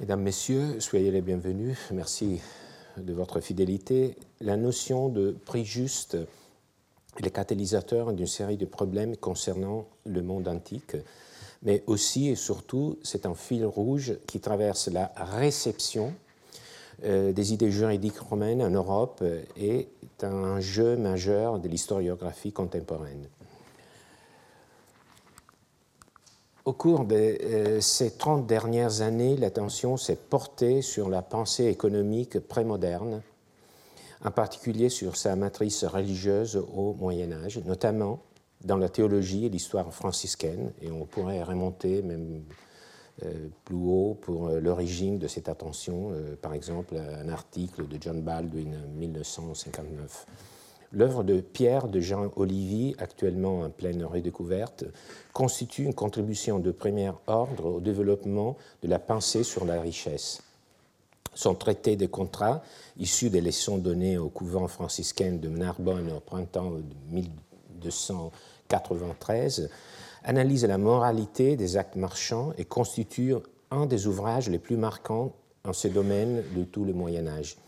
Mesdames, Messieurs, soyez les bienvenus. Merci de votre fidélité. La notion de prix juste est le catalyseur d'une série de problèmes concernant le monde antique, mais aussi et surtout, c'est un fil rouge qui traverse la réception euh, des idées juridiques romaines en Europe et est un jeu majeur de l'historiographie contemporaine. Au cours de euh, ces 30 dernières années, l'attention s'est portée sur la pensée économique prémoderne, en particulier sur sa matrice religieuse au Moyen Âge, notamment dans la théologie et l'histoire franciscaine, et on pourrait remonter même euh, plus haut pour euh, l'origine de cette attention, par exemple un article de John Baldwin en 1959. L'œuvre de Pierre de Jean Olivier, actuellement en pleine redécouverte, constitue une contribution de premier ordre au développement de la pensée sur la richesse. Son traité de contrat, issu des leçons données au couvent franciscain de Narbonne au printemps de 1293, analyse la moralité des actes marchands et constitue un des ouvrages les plus marquants en ce domaine de tout le Moyen Âge.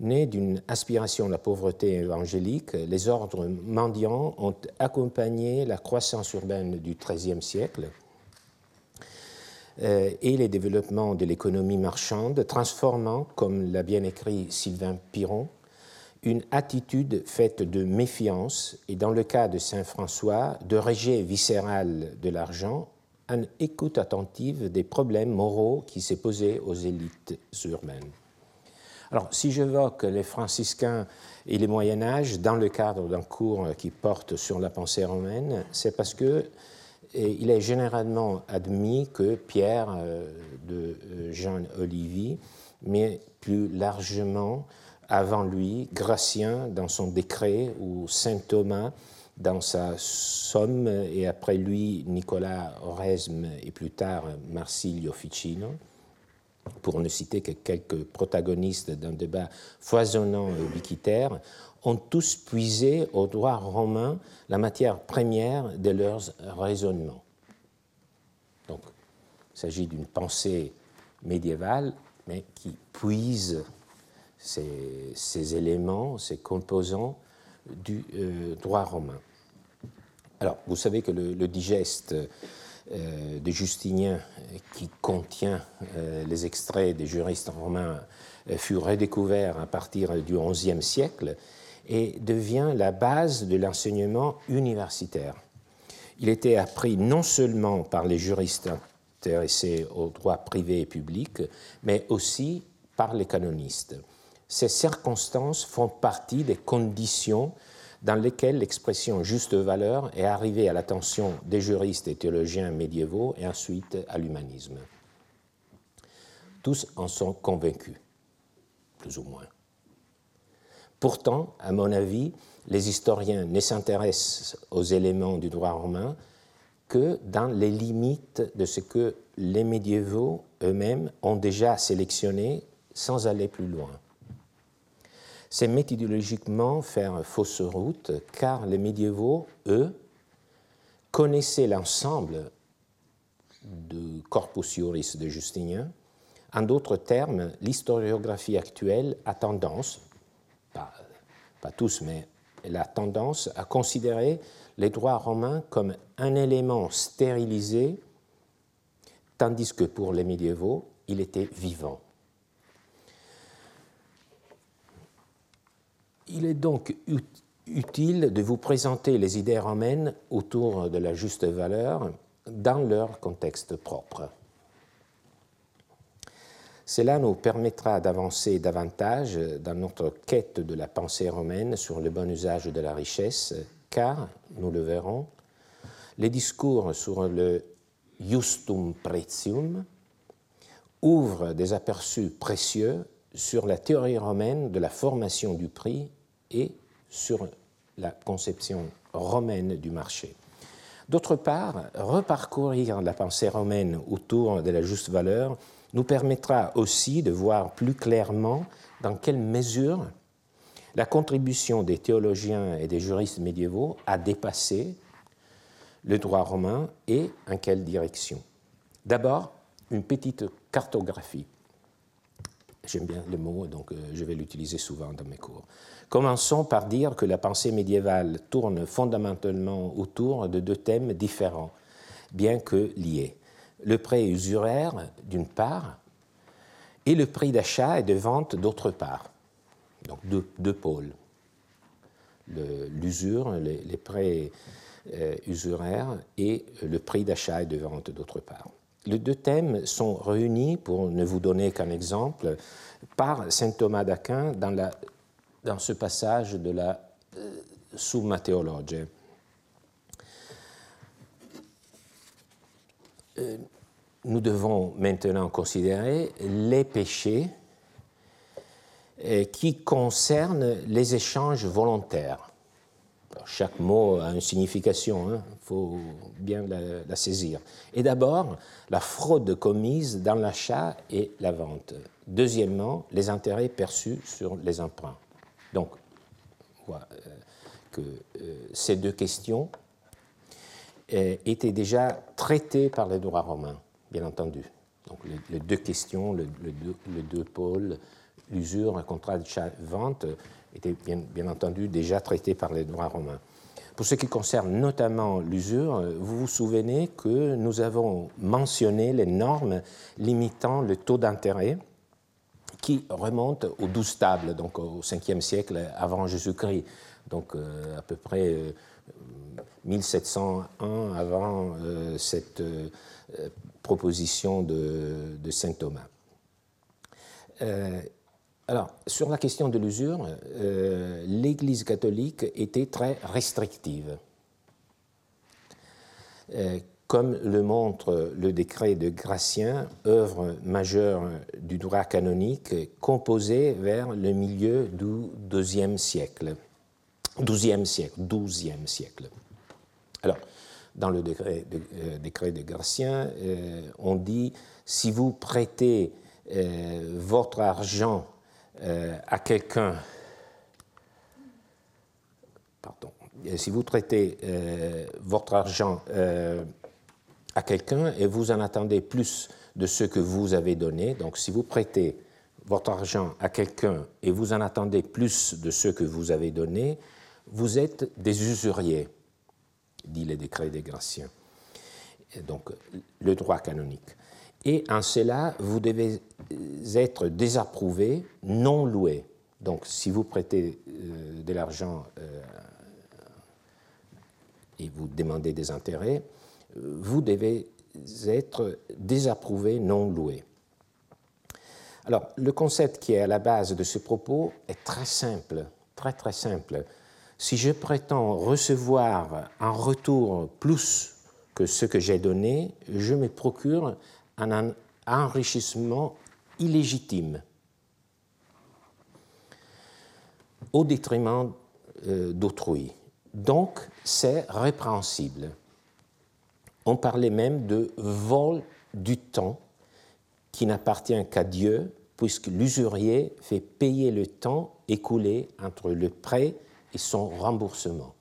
Né d'une aspiration à la pauvreté évangélique, les ordres mendiants ont accompagné la croissance urbaine du XIIIe siècle euh, et les développements de l'économie marchande, transformant, comme l'a bien écrit Sylvain Piron, une attitude faite de méfiance et, dans le cas de Saint François, de rejet viscéral de l'argent, en écoute attentive des problèmes moraux qui s'est posés aux élites urbaines. Alors, si j'évoque les franciscains et les Moyen Âge dans le cadre d'un cours qui porte sur la pensée romaine, c'est parce que il est généralement admis que Pierre euh, de euh, Jean Olivier, mais plus largement avant lui, Gratien dans son décret ou Saint Thomas dans sa Somme et après lui Nicolas Oresme et plus tard Marsilio Ficino pour ne citer que quelques protagonistes d'un débat foisonnant et ubiquitaire, ont tous puisé au droit romain la matière première de leurs raisonnements. Donc, il s'agit d'une pensée médiévale, mais qui puise ces, éléments, ces composants du euh, droit romain. Alors, vous savez que le digeste euh, de Justinien qui contient euh, les extraits des juristes romains euh, fut redécouvert à partir du XIe siècle et devient la base de l'enseignement universitaire. Il était appris non seulement par les juristes intéressés au droit privé et public, mais aussi par les canonistes. Ces circonstances font partie des conditions dans lesquels l'expression juste valeur est arrivée à l'attention des juristes et théologiens médiévaux et ensuite à l'humanisme. Tous en sont convaincus, plus ou moins. Pourtant, à mon avis, les historiens ne s'intéressent aux éléments du droit romain que dans les limites de ce que les médiévaux eux-mêmes ont déjà sélectionné sans aller plus loin. C'est méthodologiquement faire fausse route, car les médiévaux, eux, connaissaient l'ensemble du corpus juris de Justinien. En d'autres termes, l'historiographie actuelle a tendance, pas, pas tous, mais elle a tendance à considérer les droits romains comme un élément stérilisé, tandis que pour les médiévaux, il était vivant. Il est donc utile de vous présenter les idées romaines autour de la juste valeur dans leur contexte propre. Cela nous permettra d'avancer davantage dans notre quête de la pensée romaine sur le bon usage de la richesse, car, nous le verrons, les discours sur le justum pretium ouvrent des aperçus précieux sur la théorie romaine de la formation du prix et sur la conception romaine du marché. D'autre part, reparcourir la pensée romaine autour de la juste valeur nous permettra aussi de voir plus clairement dans quelle mesure la contribution des théologiens et des juristes médiévaux a dépassé le droit romain et en quelle direction. D'abord, une petite cartographie. J'aime bien le mot, donc euh, je vais l'utiliser souvent dans mes cours. Commençons par dire que la pensée médiévale tourne fondamentalement autour de deux thèmes différents, bien que liés. Le prêt usuraire, d'une part, et le prix d'achat et de vente, d'autre part. Donc deux, pôles. L'usure, les, prêts euh, usuraires et le prix d'achat et de vente, d'autre part. Les deux thèmes sont réunis, pour ne vous donner qu'un exemple, par saint Thomas d'Aquin dans, dans, ce passage de la euh, Summa Theologiae. Euh, nous devons maintenant considérer les péchés euh, qui concernent les échanges volontaires chaque mot a une signification, il hein. faut bien la, saisir. Et d'abord, la fraude commise dans l'achat et la vente. Deuxièmement, les intérêts perçus sur les emprunts. Donc, on voit euh, que euh, ces deux questions euh, étaient déjà traitées par les droits romains, bien entendu. Donc, les, deux questions, le, deux, pôles, l'usure, un contrat de vente était bien, entendu déjà traité par les droits romains. Pour ce qui concerne notamment l'usure, vous vous souvenez que nous avons mentionné les normes limitant le taux d'intérêt qui remontent aux douze tables, donc au 5e siècle avant Jésus-Christ, donc euh, à peu près 1701 euh, avant euh, cette proposition de, saint Thomas. Alors, sur la question de l'usure, l'Église catholique était très restrictive. Euh, comme le montre le décret de Gratien, œuvre majeure du droit canonique, composé vers le milieu du XIIe siècle. XIIe siècle, siècle. Alors, dans le décret de, euh, décret de Gratien, on dit si vous prêtez votre argent euh, à quelqu'un, pardon, euh, si vous euh, votre argent à quelqu'un et vous en attendez plus de ce que vous avez donné, donc si vous prêtez votre argent à quelqu'un et vous en attendez plus de ce que vous avez donné, vous êtes des usuriers, dit le décret des Graciens. Donc le droit canonique et en cela, vous devez être désapprouvé, non loué. Donc, si vous prêtez euh, de l'argent euh, et vous demandez des intérêts, euh, vous devez être désapprouvé, non loué. Alors, le concept qui est à la base de ce propos est très simple, très très simple. Si je prétends recevoir en retour plus que ce que j'ai donné, je me procure un enrichissement illégitime au détriment euh, d'autrui. Donc, c'est répréhensible. On parlait même de vol du temps qui n'appartient qu'à Dieu, puisque l'usurier fait payer le temps écoulé entre le prêt et son remboursement.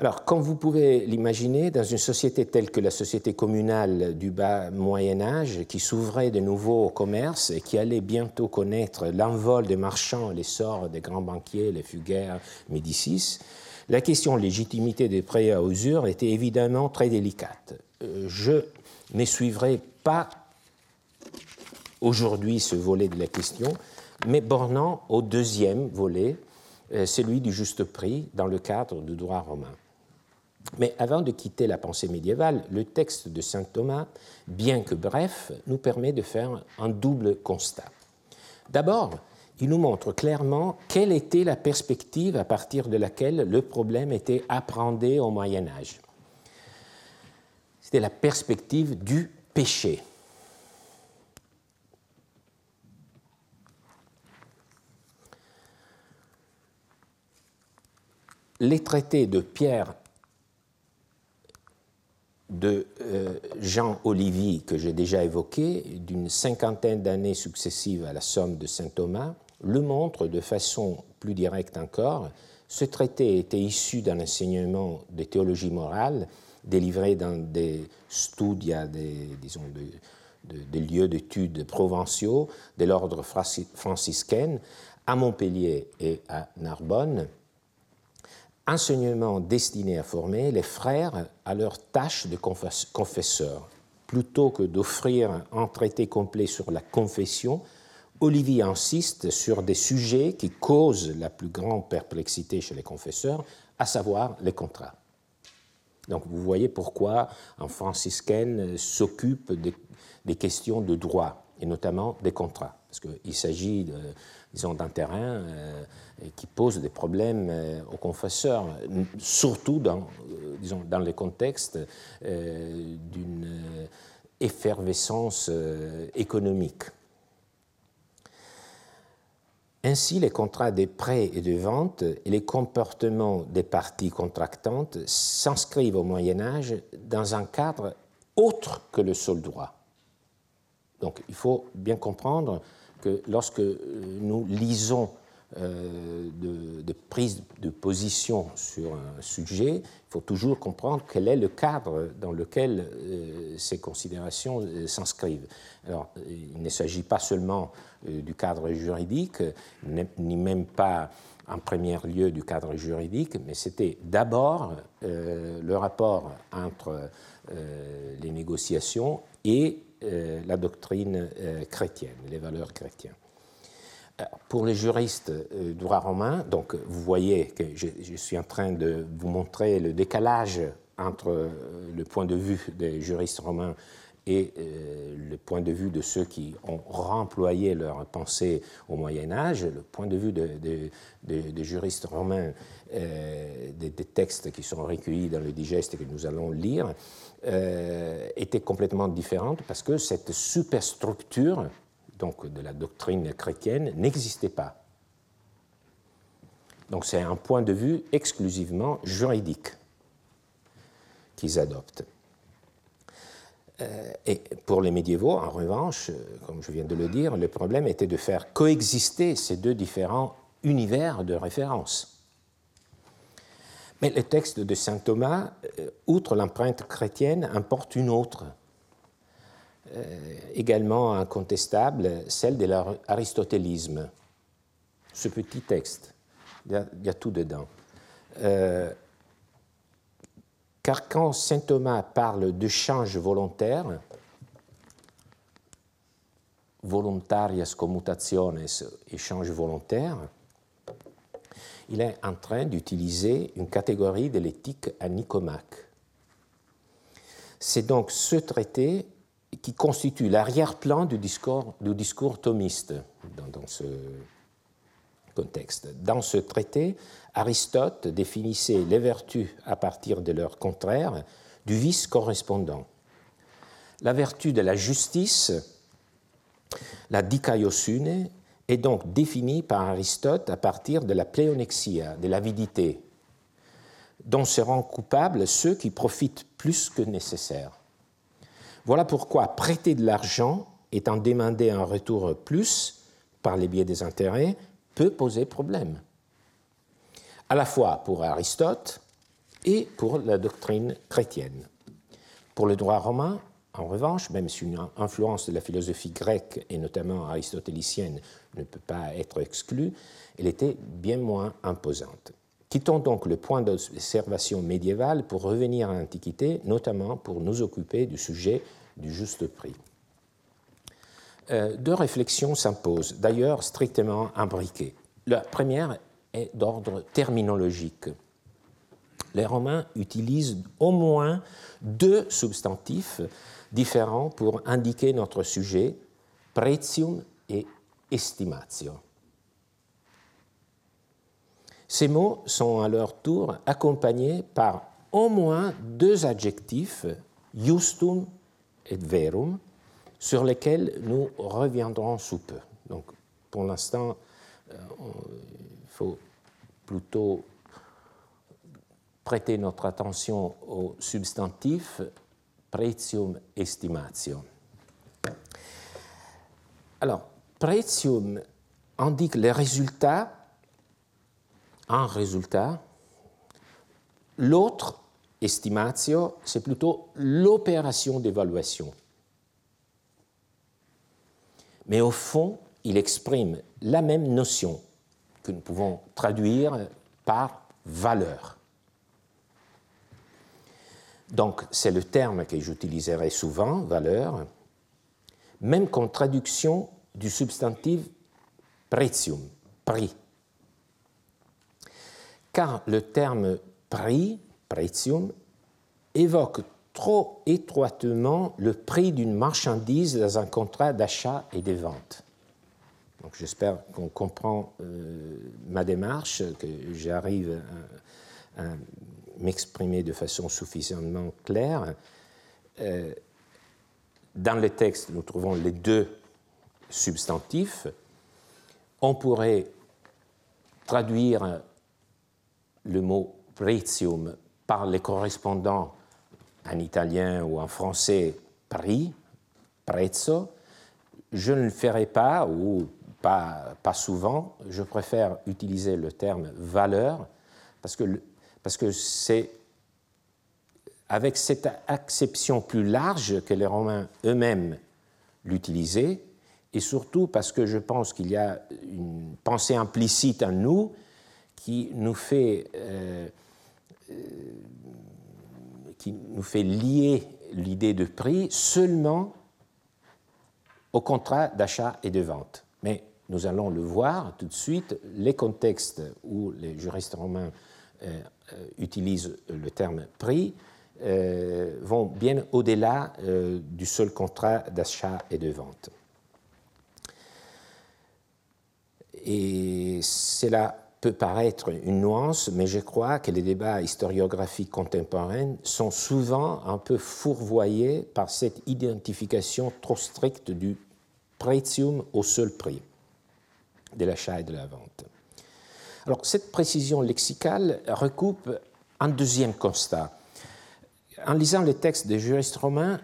Alors, comme vous pouvez l'imaginer, dans une société telle que la société communale du bas Moyen Âge, qui s'ouvrait de nouveau au commerce et qui allait bientôt connaître l'envol des marchands, l'essor des grands banquiers, les Fugaires, Médicis, la question de légitimité des prêts à usure était évidemment très délicate. Euh, je ne suivrai pas aujourd'hui ce volet de la question, mais bornant au deuxième volet, euh, celui du juste prix dans le cadre du droit romain. Mais avant de quitter la pensée médiévale, le texte de saint Thomas, bien que bref, nous permet de faire un double constat. D'abord, il nous montre clairement quelle était la perspective à partir de laquelle le problème était appréhendé au Moyen Âge. C'était la perspective du péché. Les traités de Pierre de euh, Jean Olivier, que j'ai déjà évoqué, d'une cinquantaine d'années successives à la somme de saint Thomas, le montre de façon plus directe encore. Ce traité était issu d'un enseignement de théologie morale délivré dans des studia, des, lieux d'études provinciaux de l'ordre franciscain à Montpellier et à Narbonne, enseignement destiné à former les frères à leur tâche de confesseurs. Plutôt que d'offrir un traité complet sur la confession, Olivier insiste sur des sujets qui causent la plus grande perplexité chez les confesseurs, à savoir les contrats. Donc vous voyez pourquoi un franciscain s'occupe des, questions de droit, et notamment des contrats, parce qu'il s'agit, disons, d'un terrain euh, qui pose des problèmes euh, aux confesseurs, surtout dans, euh, disons, dans le contexte d'une effervescence économique. Ainsi, les contrats de prêt et de vente et les comportements des parties contractantes s'inscrivent au Moyen Âge dans un cadre autre que le seul droit. Donc il faut bien comprendre que lorsque nous lisons euh, de, de, de position sur un sujet, il faut toujours comprendre quel est le cadre dans lequel euh, ces considérations euh, s'inscrivent. Alors, il ne s'agit pas seulement du cadre juridique, ni même pas en premier lieu du cadre juridique, mais c'était d'abord le rapport entre les négociations et la doctrine chrétienne, les valeurs chrétiennes. Pour les juristes euh, droit romain, donc vous voyez que je, suis en train de vous montrer le décalage entre euh, le point de vue des juristes romains et euh, le point de vue de ceux qui ont remployé leur pensée au Moyen Âge, le point de vue des juristes romains, des, textes qui sont recueillis dans le digeste que nous allons lire, était complètement différent parce que cette superstructure donc de la doctrine chrétienne, n'existait pas. Donc c'est un point de vue exclusivement juridique qu'ils adoptent. Euh, et pour les médiévaux, en revanche, comme je viens de le dire, le problème était de faire coexister ces deux différents univers de référence. Mais le texte de saint Thomas, euh, outre l'empreinte chrétienne, importe une autre, euh, également incontestable, celle de l'aristotélisme. Ce petit texte, il y a, tout dedans. Euh, car quand saint Thomas parle de change volontaire, voluntarias commutationes, échange volontaire, il est en train d'utiliser une catégorie de l'éthique à Nicomaque. C'est donc ce traité qui constitue l'arrière-plan du discours thomiste dans, ce contexte. Dans ce traité, Aristote définissait les vertus à partir de leur contraire, du vice correspondant. La vertu de la justice, la dikaiosune, est donc définie par Aristote à partir de la pléonexia, de l'avidité, dont seront coupables ceux qui profitent plus que nécessaire. Voilà pourquoi prêter de l'argent étant demandé un retour plus par les biais des intérêts peut poser problème, à la fois pour Aristote et pour la doctrine chrétienne. Pour le droit romain, en revanche, même si une influence de la philosophie grecque et notamment aristotélicienne ne peut pas être exclue, elle était bien moins imposante. Quittons donc le point d'observation médiéval pour revenir à l'Antiquité, notamment pour nous occuper du sujet du juste prix. Euh, deux réflexions s'imposent, d'ailleurs strictement imbriquées. La première d'ordre terminologique. Les Romains utilisent au moins deux substantifs différents pour indiquer notre sujet, pretium et estimatio. Ces mots sont à leur tour accompagnés par au moins deux adjectifs, justum et verum, sur lesquels nous reviendrons sous peu. Donc, pour l'instant, euh, il faut plutôt prêter notre attention au substantif pretium estimatio. Alors, pretium indique les résultats, un résultat, l'autre estimatio, c'est plutôt l'opération d'évaluation. mais au fond, il exprime la même notion que nous pouvons traduire par valeur. Donc, c'est le terme que j'utiliserai souvent, valeur, même comme traduction du substantif pretium, prix. Car le terme prix, pretium, évoque trop étroitement le prix d'une marchandise dans un contrat d'achat et de vente. Donc j'espère qu'on comprend euh, ma démarche, que j'arrive à, m'exprimer de façon suffisamment claire. Euh, dans le texte, nous trouvons les deux substantifs. On pourrait traduire le mot pretium par les correspondants en italien ou en français prix, prezzo. Je ne le ferai pas, pas, souvent. Je préfère utiliser le terme valeur, parce que, parce que c'est avec cette acception plus large que les Romains eux-mêmes l'utilisaient, et surtout parce que je pense qu'il y a une pensée implicite en nous qui nous fait, euh, euh, qui nous fait lier l'idée de prix seulement au contrat d'achat et de vente. Mais nous allons le voir tout de suite, les contextes où les juristes romains euh, utilisent le terme prix vont bien au-delà du seul contrat d'achat et de vente. Et cela peut paraître une nuance, mais je crois que les débats historiographiques contemporains sont souvent un peu fourvoyés par cette identification trop stricte du pretium au seul prix de l'achat et de la vente. Alors, cette précision lexicale recoupe un deuxième constat. En lisant les textes des juristes romains,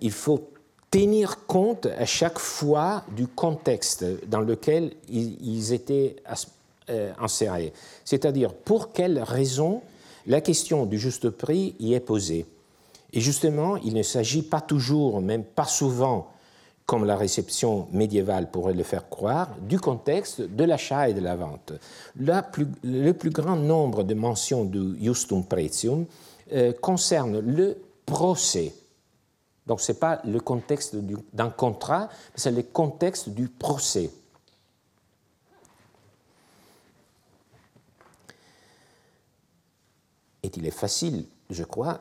il faut tenir compte à chaque fois du contexte dans lequel ils étaient euh, insérés. C'est-à-dire pour quelles raisons la question du juste prix y est posée? Et justement, il ne s'agit pas toujours, même pas souvent, comme la réception médiévale pourrait le faire croire, du contexte de l'achat et de la vente. le plus grand nombre de mentions du justum pretium euh, concerne le procès donc ce n'est pas le contexte d'un contrat, c'est le contexte du procès. Et il est facile, je crois,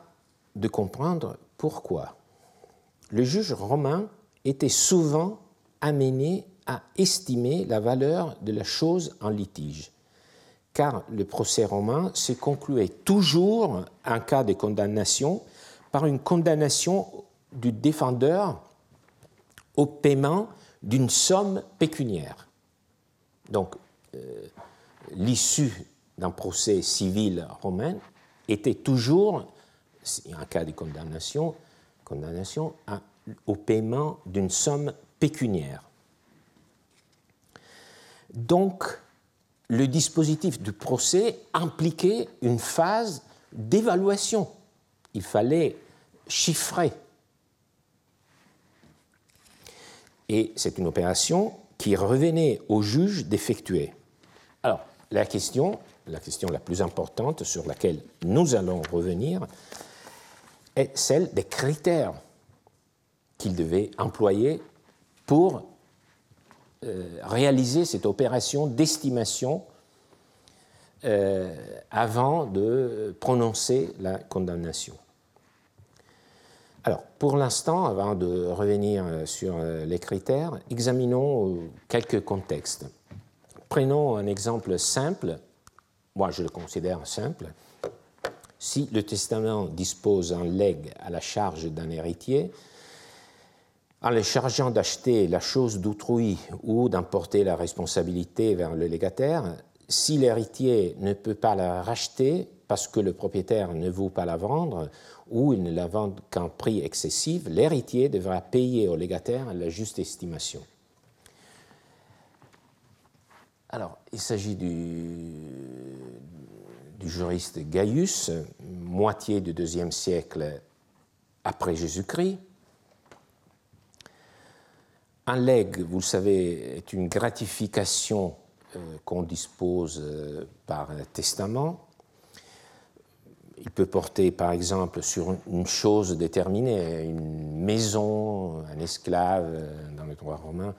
de comprendre pourquoi. Le juge romain était souvent amené à estimer la valeur de la chose en litige, car le procès romain se concluait toujours, en cas de condamnation, par une condamnation du défendeur au paiement d'une somme pécuniaire. Donc, euh, l'issue d'un procès civil romain était toujours, en cas de condamnation, condamnation au paiement d'une somme pécuniaire. Donc, le dispositif du procès impliquait une phase d'évaluation. Il fallait chiffrer et c'est une opération qui revenait au juge d'effectuer. Alors, la question, la question la plus importante sur laquelle nous allons revenir, est celle des critères qu'il devait employer pour euh, réaliser cette opération d'estimation euh, avant de prononcer la condamnation. Alors, pour l'instant, avant de revenir euh, sur les critères, examinons quelques contextes. Prenons un exemple simple, moi je le considère simple. Si le testament dispose un legs à la charge d'un héritier, en le chargeant d'acheter la chose d'autrui ou d'emporter la responsabilité vers le légataire, si l'héritier ne peut pas la racheter parce que le propriétaire ne veut pas la vendre ou il ne la vend qu'en prix excessif, l'héritier devra payer au légataire la juste estimation. Alors, il s'agit du, juriste Gaius, moitié du deuxième siècle après Jésus-Christ. Un legs, vous le savez, est une gratification qu'on dispose par testament. Il peut porter, par exemple, sur une chose déterminée, une maison, un esclave dans le droit romain,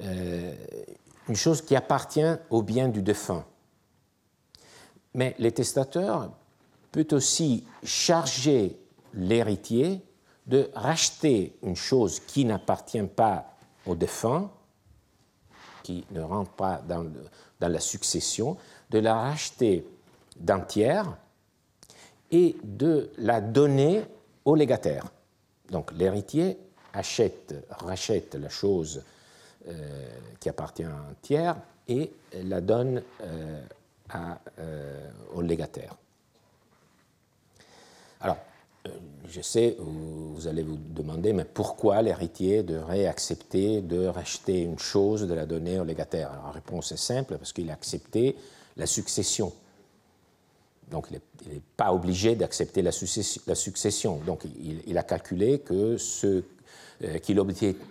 une chose qui appartient au bien du défunt. Mais les testateurs peut aussi charger l'héritier de racheter une chose qui n'appartient pas au défunt, qui ne rentre pas dans, la succession, de la racheter d'un tiers et de la donner au légataire. Donc l'héritier achète, rachète la chose euh, qui appartient à un tiers et la donne euh, euh, au légataire. Alors, je sais, vous allez vous demander, mais pourquoi l'héritier devrait accepter de racheter une chose, de la donner au légataire la réponse est simple, parce qu'il a accepté la succession. Donc, il n'est pas obligé d'accepter la, succession. Donc, il, a calculé que ce euh, qu'il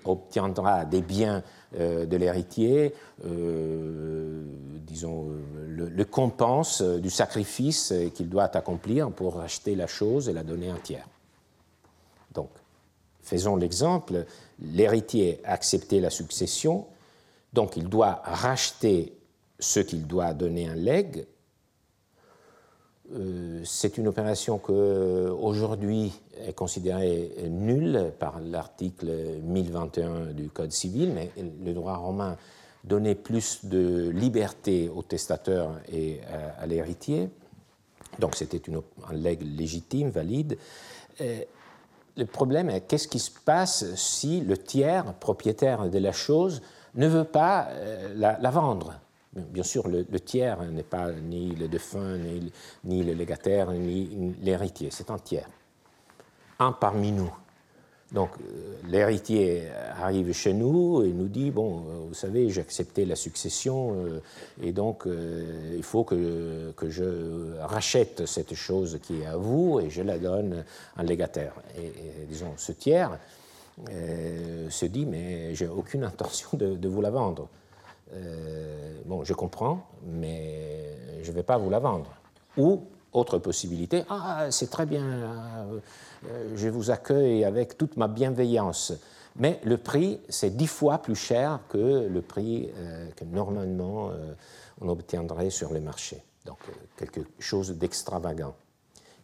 obtiendra des biens euh, de l'héritier, euh, disons, le, compense du sacrifice qu'il doit accomplir pour racheter la chose et la donner entière. Faisons l'exemple, l'héritier a accepté la succession, donc il doit racheter ce qu'il doit donner un legs. C'est une opération que aujourd'hui est considérée nulle par l'article 1021 du Code civil, mais le droit romain donnait plus de liberté au testateur et à, l'héritier. Donc c'était un legs légitime, valide. Euh, le problème est qu'est-ce qui se passe si le tiers propriétaire de la chose ne veut pas euh, la, vendre? Bien sûr, le, tiers n'est pas ni le défunt, ni, ni le légataire, ni l'héritier, c'est un tiers un parmi nous. Donc euh, l'héritier arrive chez nous et nous dit, bon, euh, vous savez, j'ai accepté la succession euh, et donc il faut que, que, je rachète cette chose qui est à vous et je la donne un légataire. Et, disons, ce tiers se dit, mais j'ai aucune intention de, de, vous la vendre. bon, je comprends, mais je ne vais pas vous la vendre. Ou, autre possibilité, ah, c'est très bien euh, je vous accueille avec toute ma bienveillance. Mais le prix, c'est dix fois plus cher que le prix euh, que normalement euh, on obtiendrait sur les marchés. Donc quelque chose d'extravagant.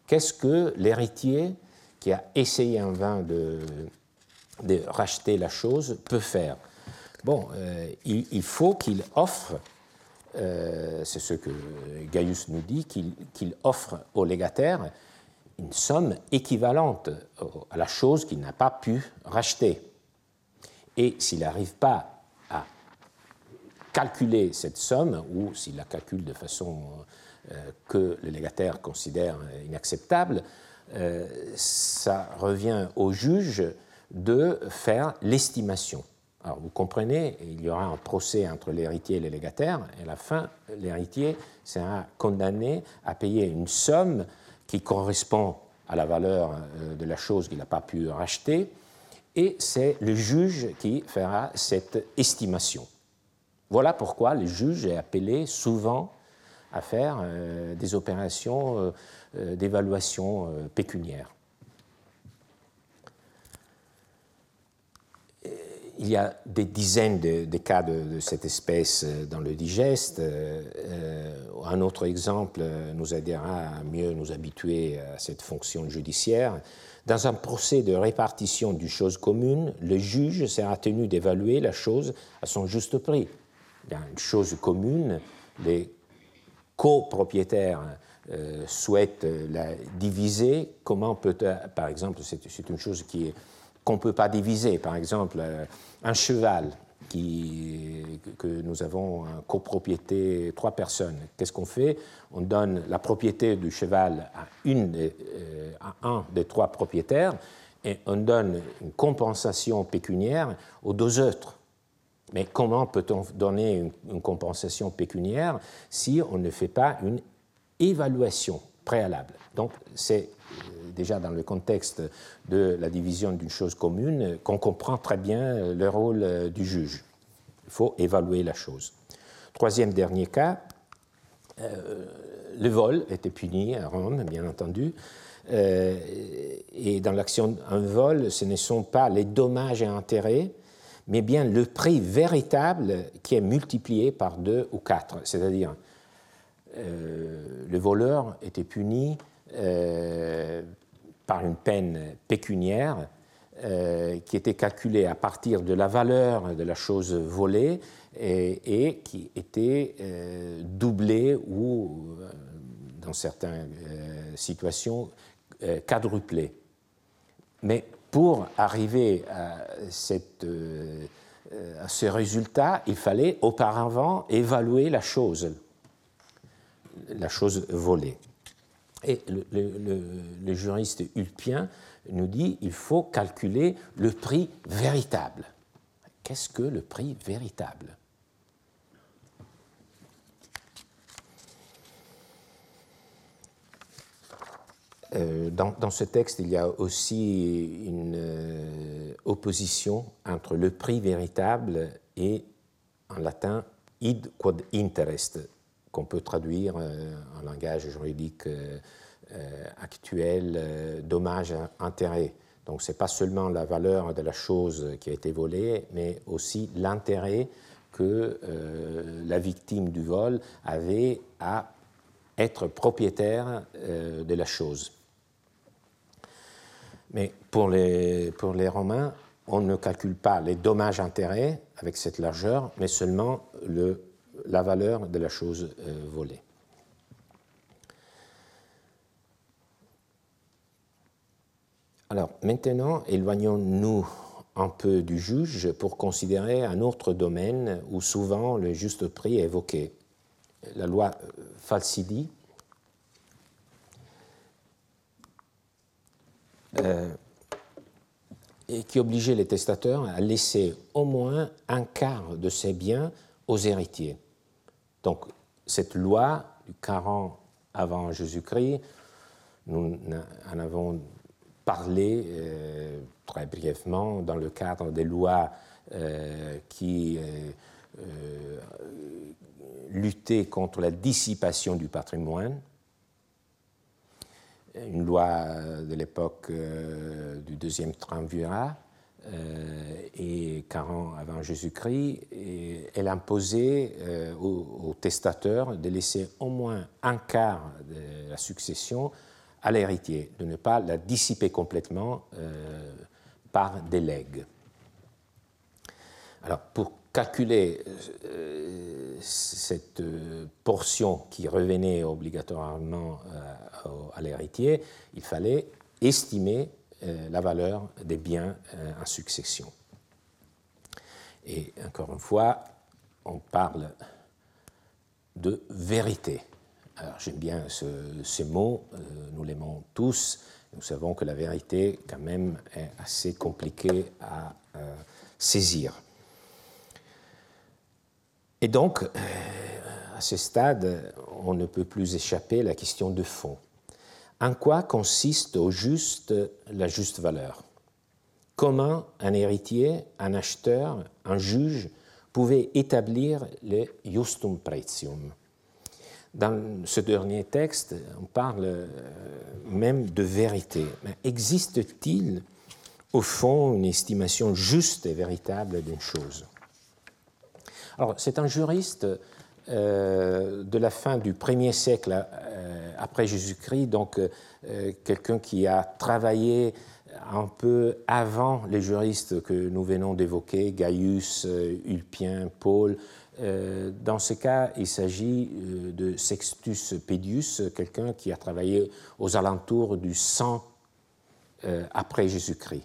Qu'est-ce que l'héritier qui a essayé en vain de, de racheter la chose peut faire? Bon, il, faut qu'il offre, c'est ce que Gaius nous dit, qu'il offre au légataire une somme équivalente à la chose qu'il n'a pas pu racheter. Et s'il n'arrive pas à calculer cette somme, ou s'il la calcule de façon euh, que le légataire considère inacceptable, euh, ça revient au juge de faire l'estimation. Alors vous comprenez, il y aura un procès entre l'héritier et le légataire, et à la fin, l'héritier sera condamné à payer une somme qui correspond à la valeur euh, de la chose qu'il n'a pas pu racheter, et c'est le juge qui fera cette estimation. Voilà pourquoi le juge est appelé souvent à faire euh, des opérations euh, d'évaluation pécuniaire. Il y a des dizaines de, cas de, cette espèce euh, dans le digeste. Euh, euh, un autre exemple nous aidera à mieux nous habituer à cette fonction judiciaire. Dans un procès de répartition d'une chose commune, le juge sera tenu d'évaluer la chose à son juste prix. A une chose commune, les copropriétaires souhaitent la diviser. Comment peut par exemple, c'est une chose qui est qu'on ne peut pas diviser. Par exemple, euh, un cheval que nous avons en copropriété trois personnes. Qu'est-ce qu'on fait? On donne la propriété du cheval euh, à un des trois propriétaires et on donne une compensation pécuniaire aux deux autres. Mais comment peut-on donner une, une, compensation pécuniaire si on ne fait pas une évaluation préalable? Donc c'est déjà dans le contexte de la division d'une chose commune qu'on comprend très bien le rôle du juge. Il faut évaluer la chose. Troisième dernier cas, le vol était puni à Rome, bien entendu. et dans l'action un vol, ce ne sont pas les dommages et intérêts, mais bien le prix véritable qui est multiplié par deux ou quatre. C'est-à-dire, euh, le voleur était puni euh, par une peine pécuniaire euh, qui était calculée à partir de la valeur de la chose volée et, qui était doublée ou, dans certaines situations, quadruplée. Mais pour arriver à, euh, à, ce résultat, il fallait auparavant évaluer la chose, la chose volée. Et le, juriste ulpien nous dit il faut calculer le prix véritable. Qu'est-ce que le prix véritable? Euh, dans, ce texte, il y a aussi une euh, opposition entre le prix véritable et, en latin, id quod interest, qu'on peut traduire euh, en langage juridique actuel, dommage-intérêt. Donc, ce n'est pas seulement la valeur de la chose qui a été volée, mais aussi l'intérêt que la victime du vol avait à être propriétaire de la chose. Mais pour les, pour les Romains, on ne calcule pas les dommages-intérêts avec cette largeur, mais seulement le, la valeur de la chose euh, volée. Alors maintenant, éloignons-nous un peu du juge pour considérer un autre domaine où souvent le juste prix est évoqué. La loi Falsidi Euh, qui obligeait les testateurs à laisser au moins un quart de ses biens aux héritiers. Donc cette loi du 40 avant Jésus-Christ, nous en avons parlé euh, très brièvement dans le cadre des lois euh, qui luttaient contre la dissipation du patrimoine. Une loi de l'époque euh, du deuxième triumvirat euh, et 40 avant Jésus-Christ, elle imposait euh, aux, testateurs de laisser au moins un quart de la succession à l'héritier, de ne pas la dissiper complètement par des legs. Alors, pour calculer euh, cette euh, portion qui revenait obligatoirement euh, à l'héritier, il fallait estimer la valeur des biens en succession. Et encore une fois, on parle de vérité. Alors j'aime bien ce, ces mots, nous l'aimons tous, nous savons que la vérité quand même est assez compliquée à saisir. Et donc, euh, à ce stade, on ne peut plus échapper à la question de fond. En quoi consiste au juste la juste valeur? Comment un héritier, un acheteur, un juge pouvaient établir le justum pretium Dans ce dernier texte, on parle euh, même de vérité. Existe-t-il au fond une estimation juste et véritable d'une chose? Alors, c'est un juriste de la fin du 1er siècle euh, après Jésus-Christ, donc euh, quelqu'un qui a travaillé un peu avant les juristes que nous venons d'évoquer, Gaius, Ulpien, Paul. dans ce cas, il s'agit de Sextus Pedius, quelqu'un qui a travaillé aux alentours du 100 après Jésus-Christ.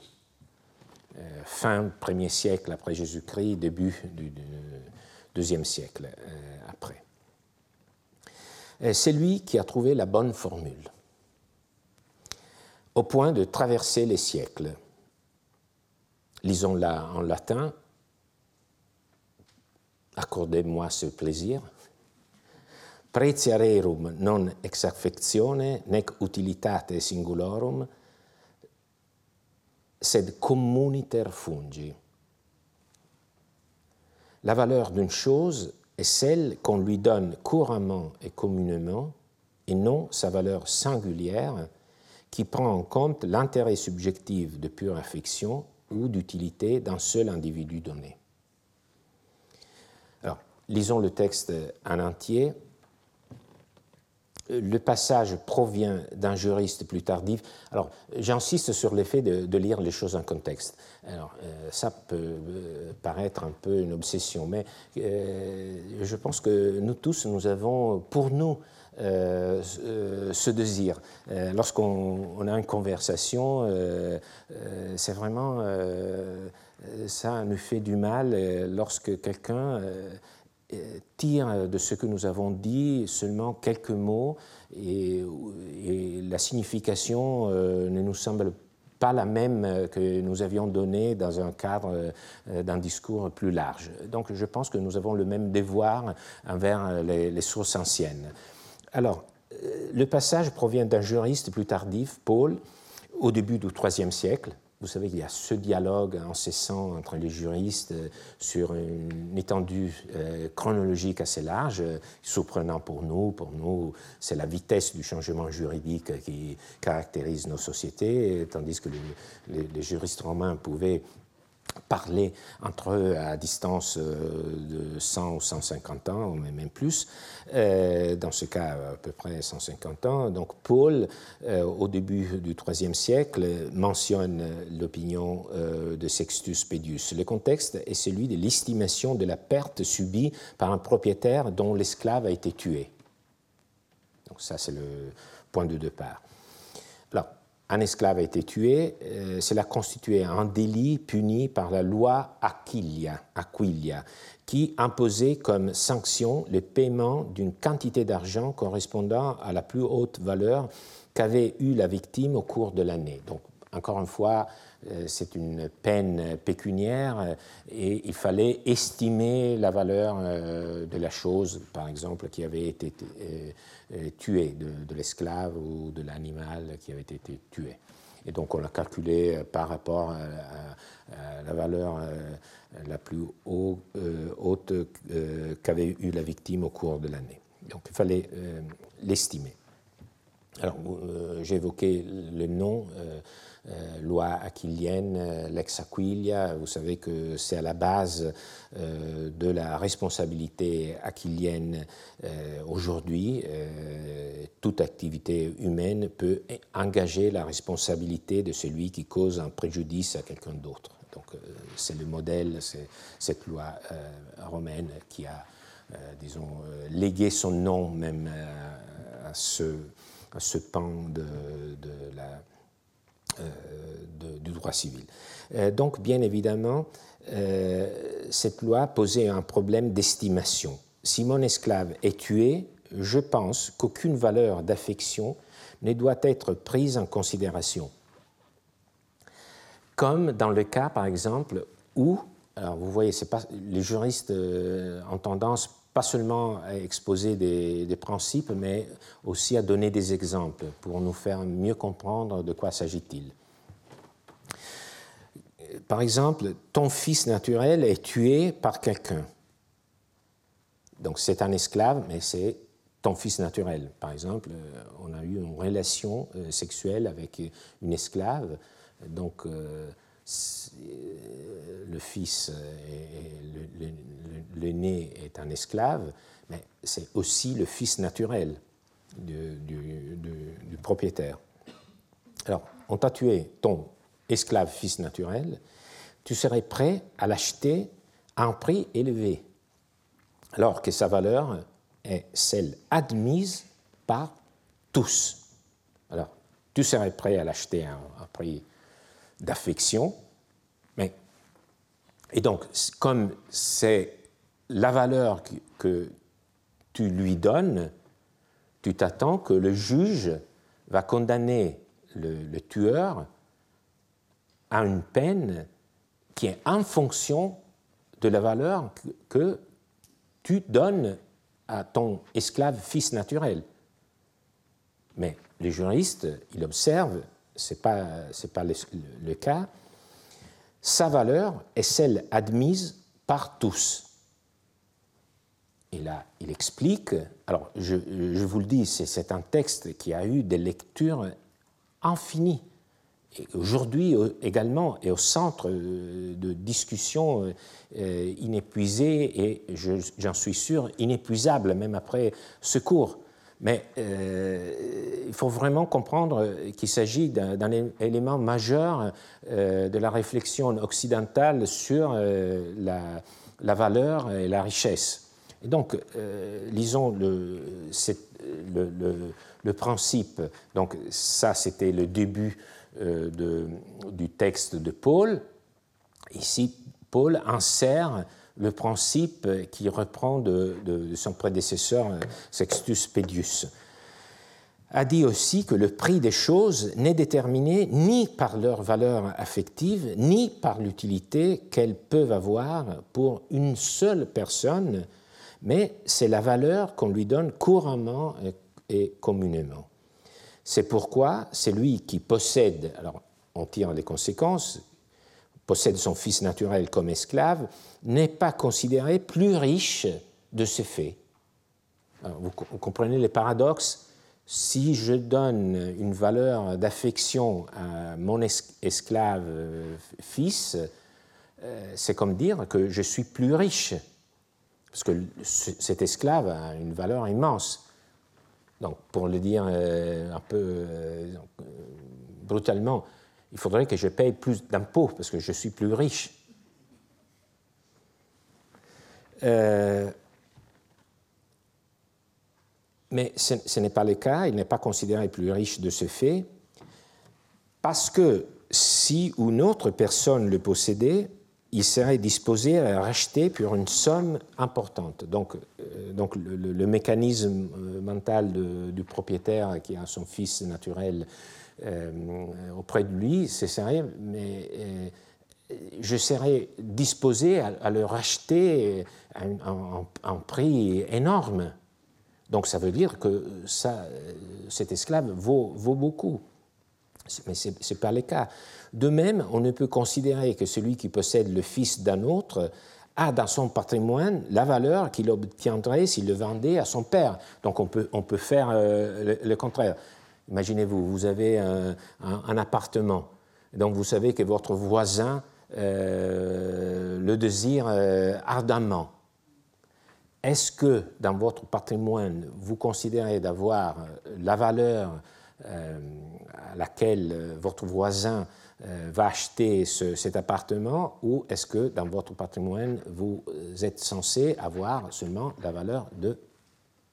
fin 1er siècle après Jésus-Christ, début du, deuxième siècle euh, après. C'est lui qui a trouvé la bonne formule, au point de traverser les siècles. Lisons-la en latin. Accordez-moi ce plaisir. pretia rerum non ex affectione nec utilitate singulorum, sed communiter fungi. La valeur d'une chose est celle qu'on lui donne couramment et communément, et non sa valeur singulière qui prend en compte l'intérêt subjectif de pure affection ou d'utilité d'un seul individu donné. Alors, lisons le texte en entier le passage provient d'un juriste plus tardif. Alors, j'insiste sur l'effet de, lire les choses en contexte. Alors, euh, ça peut euh, paraître un peu une obsession, mais euh, je pense que nous tous, nous avons pour nous ce désir. Lorsqu'on a une conversation, c'est vraiment, ça nous fait du mal lorsque quelqu'un tire de ce que nous avons dit seulement quelques mots et, la signification ne nous semble pas la même que nous avions donnée dans un cadre euh, d'un discours plus large. Donc je pense que nous avons le même devoir envers les, sources anciennes. Alors, euh, le passage provient d'un juriste plus tardif, Paul, au début du IIIe siècle, vous savez qu'il y a ce dialogue incessant entre les juristes euh, sur une étendue euh, chronologique assez large, surprenant pour nous. Pour nous, c'est la vitesse du changement juridique qui caractérise nos sociétés, tandis que les juristes romains pouvaient parler entre eux à distance euh, de 100 ou 150 ans, ou même plus, euh, dans ce cas à peu près 150 ans. Donc Paul, euh, au début du IIIe siècle, mentionne l'opinion de Sextus Pedius. Le contexte est celui de l'estimation de la perte subie par un propriétaire dont l'esclave a été tué. Donc ça, c'est le point de départ. Alors, un esclave a été tué, euh, cela constituait un délit puni par la loi Aquilia, Aquilia, qui imposait comme sanction le paiement d'une quantité d'argent correspondant à la plus haute valeur qu'avait eue la victime au cours de l'année. Donc, encore une fois, c'est une peine pécuniaire euh, et il fallait estimer la valeur euh, de la chose, par exemple, qui avait été tuée, de, l'esclave ou de l'animal qui avait été tué. Et donc on l'a calculé par rapport à, la valeur la plus haute qu'avait eu la victime au cours de l'année. Donc il fallait l'estimer. Alors évoqué le nom. Euh, loi aquilienne, euh, l'ex Aquilia. Vous savez que c'est à la base euh, de la responsabilité aquilienne aujourd'hui. toute activité humaine peut engager la responsabilité de celui qui cause un préjudice à quelqu'un d'autre. Donc c'est le modèle, c'est cette loi romaine qui a, disons, légué son nom même à ce, pan de, la civil. Euh, donc, bien évidemment, euh, cette loi posait un problème d'estimation. Si mon esclave est tué, je pense qu'aucune valeur d'affection ne doit être prise en considération. Comme dans le cas, par exemple, où, alors vous voyez, les juristes ont tendance pas seulement à exposer des, principes, mais aussi à donner des exemples pour nous faire mieux comprendre de quoi s'agit-il. Par exemple, ton fils naturel est tué par quelqu'un. Donc c'est un esclave, mais c'est ton fils naturel. Par exemple, euh, on a eu une relation euh, sexuelle avec une esclave, donc euh, le fils, l'aîné est un esclave, mais c'est aussi le fils naturel du, du, propriétaire. Alors, on t'a tué ton esclave fils naturel, tu serais prêt à l'acheter à un prix élevé, alors que sa valeur est celle admise par tous. Alors, tu serais prêt à l'acheter à un prix d'affection, mais et donc comme c'est la valeur que, tu lui donnes, tu t'attends que le juge va condamner le, tueur à une peine qui est en fonction de la valeur que, tu donnes à ton esclave fils naturel. Mais les juristes, ils observent, ce n'est pas, le, cas, sa valeur est celle admise par tous. Et là, il explique, alors je vous le dis, c'est un texte qui a eu des lectures infinies aujourd'hui également est au centre euh, de discussions euh, inépuisées et, j'en suis sûr, inépuisables même après ce cours. Mais euh, il faut vraiment comprendre qu'il s'agit d'un élément majeur de la réflexion occidentale sur la, valeur et la richesse. Et donc, lisons le, principe. Donc, ça, c'était le début euh, de, du texte de Paul. Ici, Paul insère le principe qui reprend de, son prédécesseur Sextus Pedius a dit aussi que le prix des choses n'est déterminé ni par leur valeur affective, ni par l'utilité qu'elles peuvent avoir pour une seule personne, mais c'est la valeur qu'on lui donne couramment et communément. C'est pourquoi celui qui possède, alors on tire les conséquences, possède son fils naturel comme esclave, n'est pas considéré plus riche de ce fait. vous, comprenez les paradoxes? Si je donne une valeur d'affection à mon esclave euh, fils, euh, c'est comme dire que je suis plus riche, parce que cet esclave a une valeur immense. Donc, pour le dire euh, un peu euh, brutalement, il faudrait que je paye plus d'impôts parce que je suis plus riche. Euh, mais ce n'est pas le cas, il n'est pas considéré plus riche de ce fait, parce que si une autre personne le possédait, il serait disposé à racheter pour une somme importante. Donc, euh, donc le, mécanisme euh, mental du propriétaire qui a son fils naturel euh, auprès de lui, c'est sérieux, mais je serais disposé à, le racheter à un, prix énorme. Donc ça veut dire que cet esclave vaut beaucoup. Mais ce n'est pas le cas. De même, on ne peut considérer que celui qui possède le fils d'un autre a dans son patrimoine la valeur qu'il obtiendrait s'il le vendait à son père. Donc on peut, on peut faire euh, le, contraire. Imaginez-vous, vous avez un, appartement, donc vous savez que votre voisin euh, le désire euh, ardemment. Est-ce que dans votre patrimoine, vous considérez d'avoir la valeur à laquelle votre voisin euh, va acheter cet appartement ou est-ce que dans votre patrimoine, vous êtes censé avoir seulement la valeur de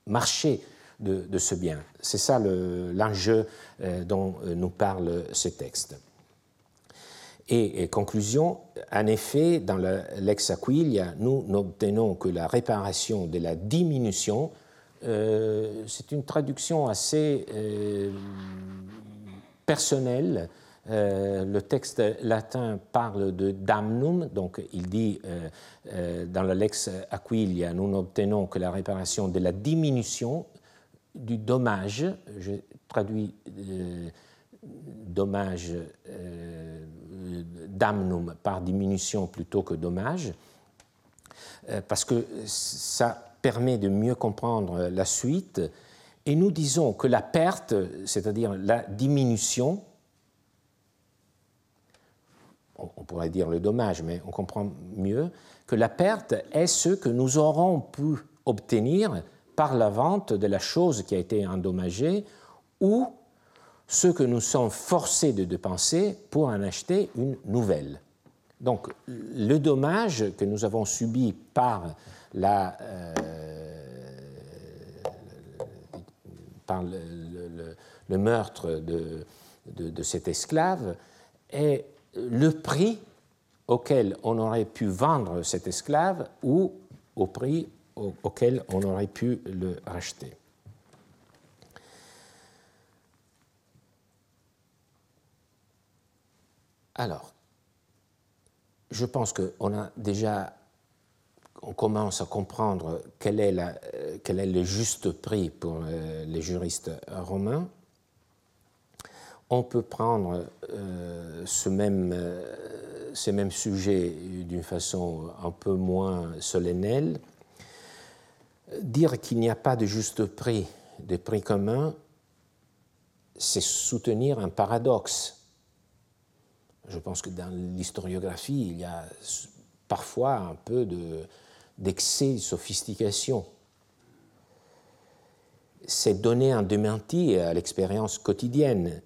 marché de, ce bien? C'est ça l'enjeu euh, dont euh, nous parle ce texte. Et, conclusion, en effet, dans le Lex Aquilia, nous n'obtenons que la réparation de la diminution. C'est une traduction assez personnelle euh, le texte latin parle de damnum, donc il dit euh, euh, dans le lex Aquilia, nous n'obtenons que la réparation de la diminution du dommage. Je traduis dommage, damnum par diminution plutôt que dommage, parce que ça permet de mieux comprendre la suite. Et nous disons que la perte, c'est-à-dire la diminution, on pourrait dire le dommage, mais on comprend mieux, que la perte est ce que nous aurons pu obtenir par la vente de la chose qui a été endommagée ou ce que nous sommes forcés de dépenser pour en acheter une nouvelle. Donc le dommage que nous avons subi par, la, euh, par le, meurtre de, de cet esclave est le prix auquel on aurait pu vendre cet esclave ou au prix auquel on aurait pu le racheter. Alors, je pense qu'on a déjà, on commence à comprendre quel est le juste prix pour les juristes romains. On peut prendre ce même, ces mêmes sujets d'une façon un peu moins solennelle. Dire qu'il n'y a pas de juste prix, de prix commun, c'est soutenir un paradoxe. Je pense que dans l'historiographie, il y a parfois un peu d'excès de, sophistication. C'est donner un démenti à l'expérience quotidienne.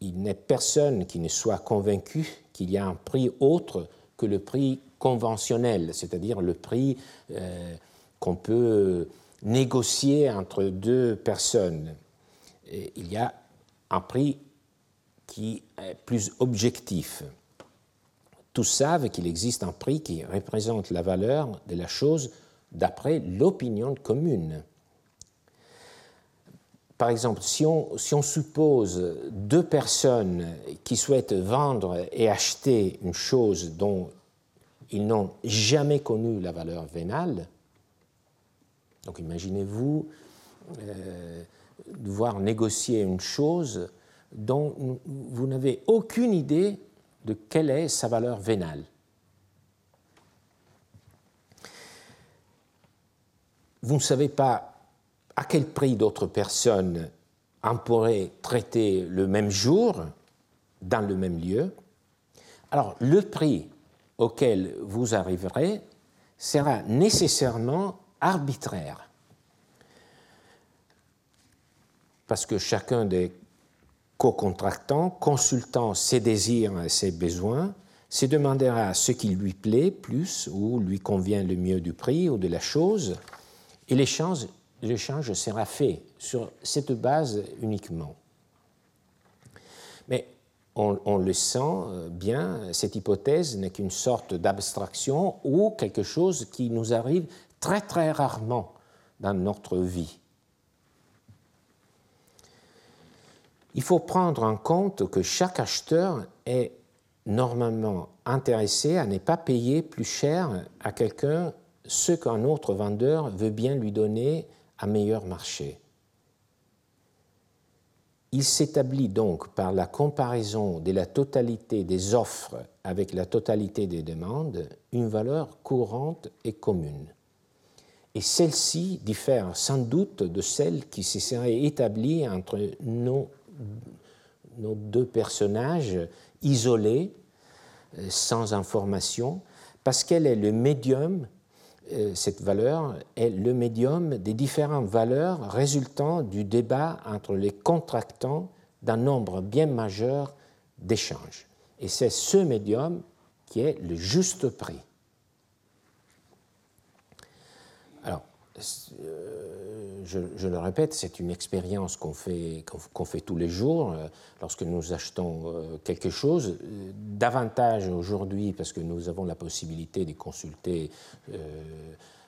Il n'est personne qui ne soit convaincu qu'il y a un prix autre que le prix conventionnel, c'est-à-dire le prix euh, qu'on peut négocier entre deux personnes. il y a un prix qui est plus objectif. Tous savent qu'il existe un prix qui représente la valeur de la chose d'après l'opinion commune. Par exemple, si on, suppose deux personnes qui souhaitent vendre et acheter une chose dont ils n'ont jamais connu la valeur vénale, donc imaginez-vous euh, devoir négocier une chose dont vous n'avez aucune idée de quelle est sa valeur vénale. Vous ne savez pas à quel prix d'autres personnes en pourraient traiter le même jour, dans le même lieu. Alors, le prix auquel vous arriverez sera nécessairement arbitraire. Parce que chacun des co-contractants, consultant ses désirs et ses besoins, se demandera ce qui lui plaît plus ou lui convient le mieux du prix ou de la chose, et l'échange, sera fait sur cette base uniquement. Mais on, on le sent bien, cette hypothèse n'est qu'une sorte d'abstraction ou quelque chose qui nous arrive très très rarement dans notre vie. Il faut prendre en compte que chaque acheteur est normalement intéressé à ne pas payer plus cher à quelqu'un ce qu'un autre vendeur veut bien lui donner à meilleur marché. Il s'établit donc par la comparaison de la totalité des offres avec la totalité des demandes une valeur courante et commune. Et celle-ci diffère sans doute de celle qui se serait établie entre nos nos deux personnages isolés, euh, sans information, parce qu'elle est le médium, euh, cette valeur est le médium des différentes valeurs résultant du débat entre les contractants d'un nombre bien majeur d'échanges. Et c'est ce médium qui est le juste prix. Alors, euh, je, le répète, c'est une expérience qu'on fait, qu'on fait tous les jours euh, lorsque nous achetons euh, quelque chose. Davantage aujourd'hui, parce que nous avons la possibilité de consulter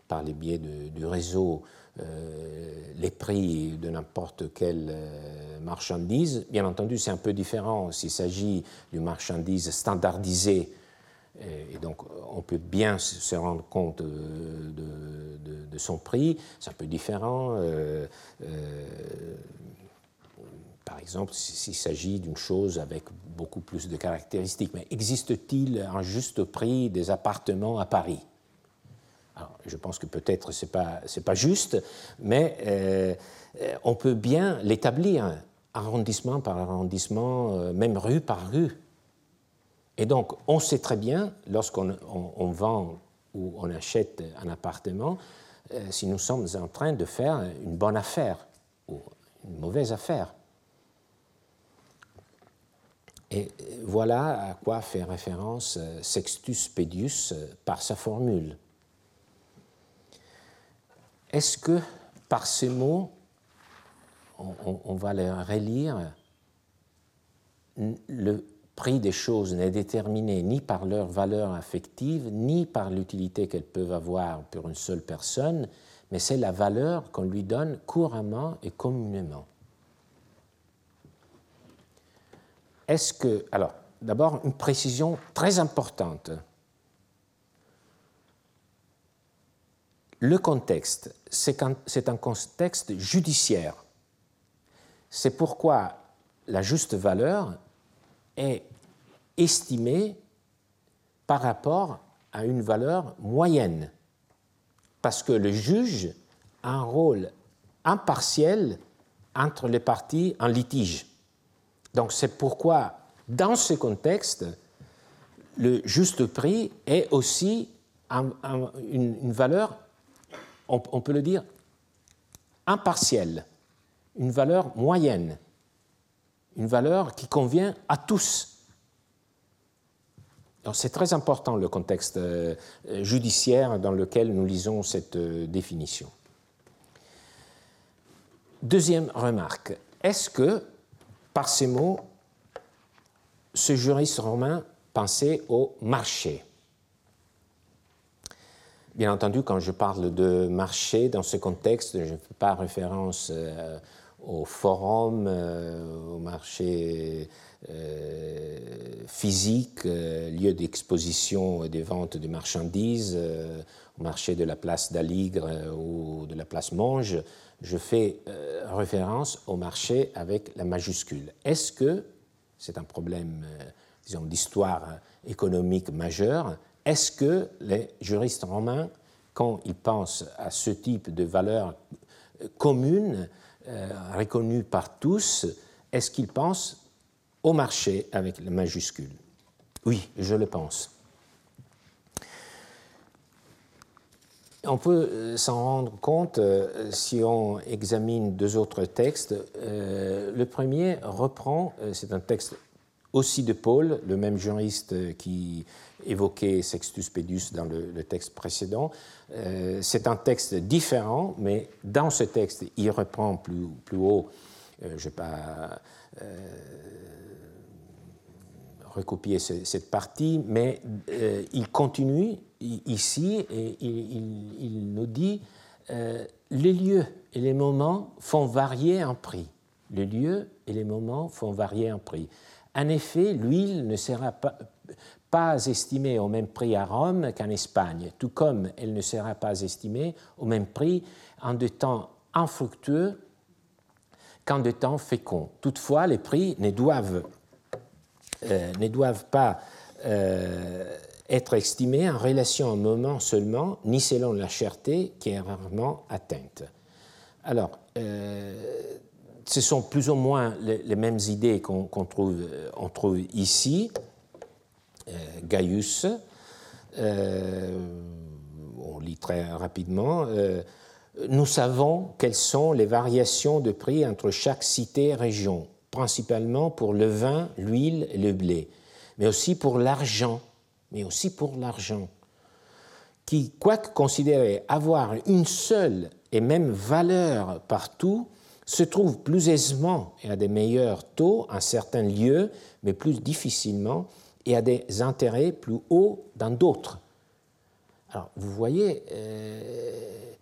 par les biais du réseau les prix de n'importe quelle marchandise. Bien entendu, c'est un peu différent s'il s'agit d'une marchandise standardisée et donc, on peut bien se rendre compte de, son prix. C'est un peu différent. Euh, euh, par exemple, s'il s'agit d'une chose avec beaucoup plus de caractéristiques. Mais existe-t-il un juste prix des appartements à Paris? Je pense que peut-être ce n'est pas, pas juste, mais euh, on peut bien l'établir arrondissement par arrondissement, même rue par rue. Et donc, on sait très bien, lorsqu'on vend ou on achète un appartement, euh, si nous sommes en train de faire une bonne affaire ou une mauvaise affaire. Et voilà à quoi fait référence euh, Sextus Pedius euh, par sa formule. Est-ce que par ces mots, on, on va les relire, le prix des choses n'est déterminé ni par leur valeur affective, ni par l'utilité qu'elles peuvent avoir pour une seule personne, mais c'est la valeur qu'on lui donne couramment et communément. Est-ce que. Alors, d'abord, une précision très importante. Le contexte, c'est un contexte judiciaire. C'est pourquoi la juste valeur est estimée par rapport à une valeur moyenne, parce que le juge a un rôle impartiel entre les parties en litige. Donc c'est pourquoi, dans ce contexte, le juste prix est aussi une, valeur, on, peut le dire, impartielle, une valeur moyenne, une valeur qui convient à tous. C'est très important le contexte euh, judiciaire dans lequel nous lisons cette euh, définition. Deuxième remarque, est-ce que, par ces mots, ce juriste romain pensait au marché? Bien entendu, quand je parle de marché dans ce contexte, je ne fais pas référence euh, au forum, euh, au marché euh, physique, lieu d'exposition et de vente de marchandises, au marché de la place d'Aligre ou de la place Monge. Je fais référence au marché avec la majuscule. Est-ce que, c'est un problème, d'histoire économique majeur, est-ce que les juristes romains, quand ils pensent à ce type de valeur commune, euh, reconnue par tous, est-ce qu'ils pensent au marché avec la majuscule? Oui, je le pense. On peut euh, s'en rendre compte euh, si on examine deux autres textes. le premier reprend, c'est un texte aussi de Paul, le même juriste qui évoquait Sextus Pedus dans le, texte précédent. Euh, c'est un texte différent, mais dans ce texte, il reprend plus, haut, euh, je ne vais pas euh, recopier cette partie, mais il continue ici et il, il nous dit les lieux et les moments font varier un prix. Les lieux et les moments font varier un prix. En effet, l'huile ne sera pas, estimée au même prix à Rome qu'en Espagne, tout comme elle ne sera pas estimée au même prix en de temps infructueux qu'en de temps féconds. Toutefois, les prix ne doivent, euh, ne doivent pas euh, être estimés en relation au moment seulement, ni selon la cherté qui est rarement atteinte. Alors, euh, ce sont plus ou moins les, mêmes idées qu'on trouve, on trouve ici. Euh, Gaius, euh, on lit très rapidement, euh, nous savons quelles sont les variations de prix entre chaque cité et région, principalement pour le vin, l'huile et le blé, mais aussi pour l'argent, mais aussi pour l'argent, qui, quoique considéré avoir une seule et même valeur partout, se trouve plus aisément et à des meilleurs taux en certains lieux, mais plus difficilement et à des intérêts plus hauts dans d'autres. Alors, vous voyez, euh,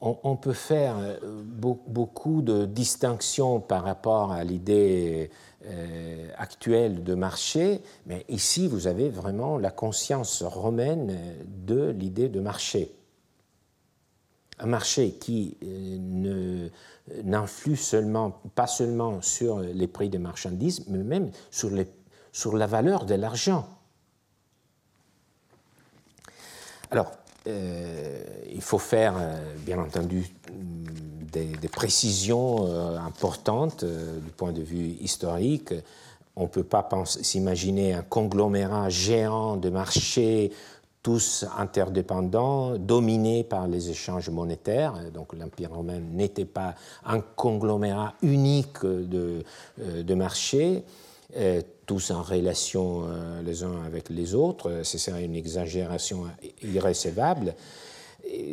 on, peut faire euh, beaucoup de distinctions par rapport à l'idée euh, actuelle de marché, mais ici, vous avez vraiment la conscience romaine de l'idée de marché. Un marché qui n'influe seulement, pas seulement sur les prix des marchandises, mais même sur sur la valeur de l'argent. Alors, euh, il faut faire, euh, bien entendu, des, précisions euh, importantes du point de vue historique. On ne peut pas s'imaginer un conglomérat géant de marchés, tous interdépendants, dominés par les échanges monétaires. Donc l'Empire romain n'était pas un conglomérat unique de, de marchés tous en relation euh, les uns avec les autres, ce serait une exagération irrécevable.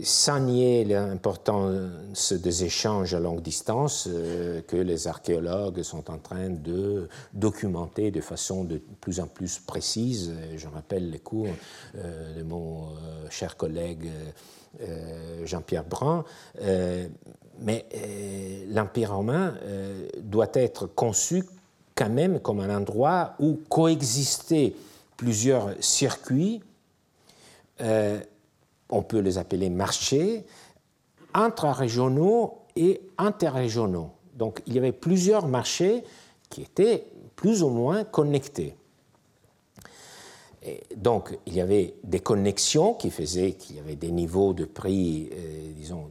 Sans nier l'importance des échanges à longue distance euh, que les archéologues sont en train de documenter de façon de plus en plus précise. Je rappelle les cours euh, de mon cher collègue Jean-Pierre Brun. mais l'Empire romain doit être conçu quand même comme un endroit où coexistaient plusieurs circuits euh, on peut les appeler marchés, intra-régionaux et interrégionaux. Donc il y avait plusieurs marchés qui étaient plus ou moins connectés. donc il y avait des connexions qui faisaient qu'il y avait des niveaux de prix, euh, disons,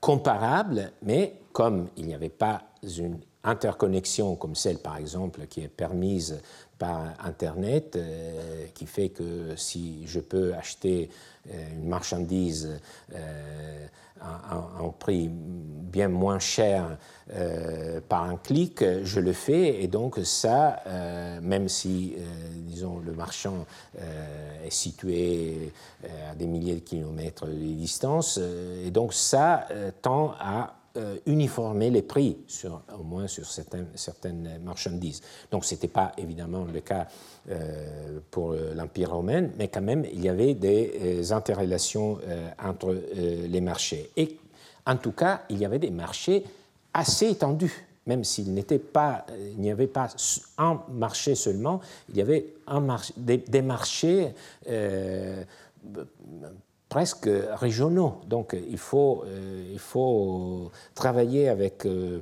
comparables, mais comme il n'y avait pas une interconnexion comme celle, par exemple, qui est permise par Internet, euh, qui fait que si je peux acheter une marchandise euh, à, un prix bien moins cher par un clic, je le fais. Et donc ça, même si, disons, le marchand est situé à des milliers de kilomètres de distance, et donc ça tend à euh, uniformer les prix, au moins sur certaines, marchandises. Donc ce n'était pas évidemment le cas euh, pour l'Empire romain, mais quand même il y avait des euh, interrelations entre les marchés. Et en tout cas, il y avait des marchés assez étendus même s'il n'y avait pas un marché seulement, il y avait des, marchés presque régionaux. Donc il faut, euh, il travailler avec, euh,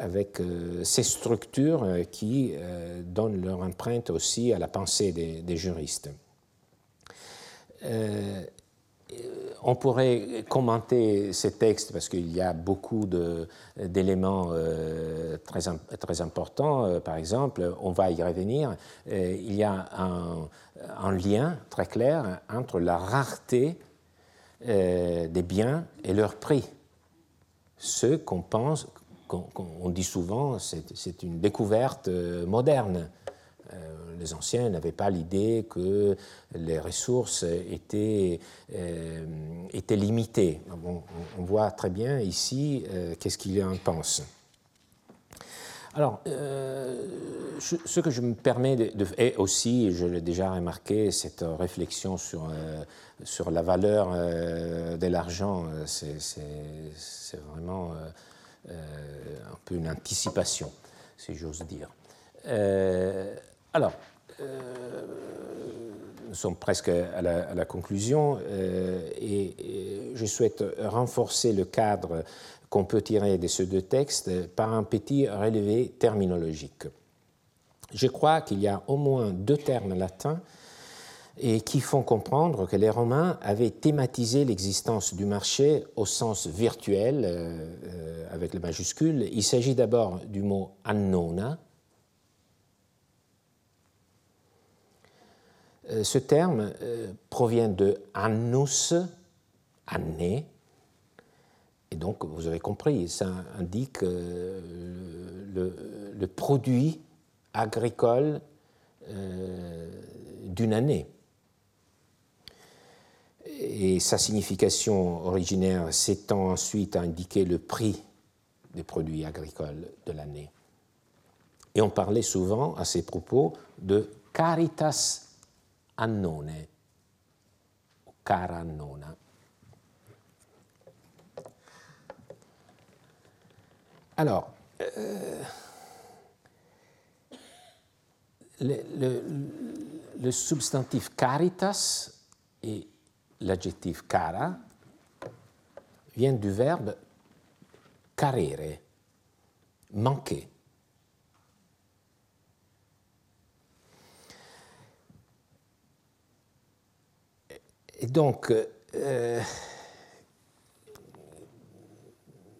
euh, ces structures qui donnent leur empreinte aussi à la pensée des, juristes. on pourrait commenter ces textes parce qu'il y a beaucoup d'éléments très, très importants. par exemple, on va y revenir, il y a un, lien très clair entre la rareté euh, des biens et leur prix. Ce qu'on pense, qu'on dit souvent, c'est une découverte euh, moderne. Euh, les anciens n'avaient pas l'idée que les ressources étaient, étaient limitées. on, voit très bien ici qu'est-ce qu'il en pense. Alors, ce que je me permets de, et aussi, je l'ai déjà remarqué, cette réflexion sur sur la valeur euh, de l'argent, euh, c'est vraiment euh, un peu une anticipation, si j'ose dire. alors, nous sommes presque à la, conclusion et, je souhaite renforcer le cadre qu'on peut tirer de ces deux textes par un petit relevé terminologique. Je crois qu'il y a au moins deux termes latins et qui font comprendre que les Romains avaient thématisé l'existence du marché au sens virtuel, euh, euh, avec les majuscules. Il s'agit d'abord du mot annona. Euh, ce terme provient de annus, année, donc vous avez compris, ça indique le, le, produit agricole d'une année et sa signification originaire s'étend ensuite à indiquer le prix des produits agricoles de l'année. Et on parlait souvent à ces propos de caritas annone, cara annona. Alors, euh, le, substantif caritas est l'adjectif cara vient du verbe carere, manquer. Et donc, euh,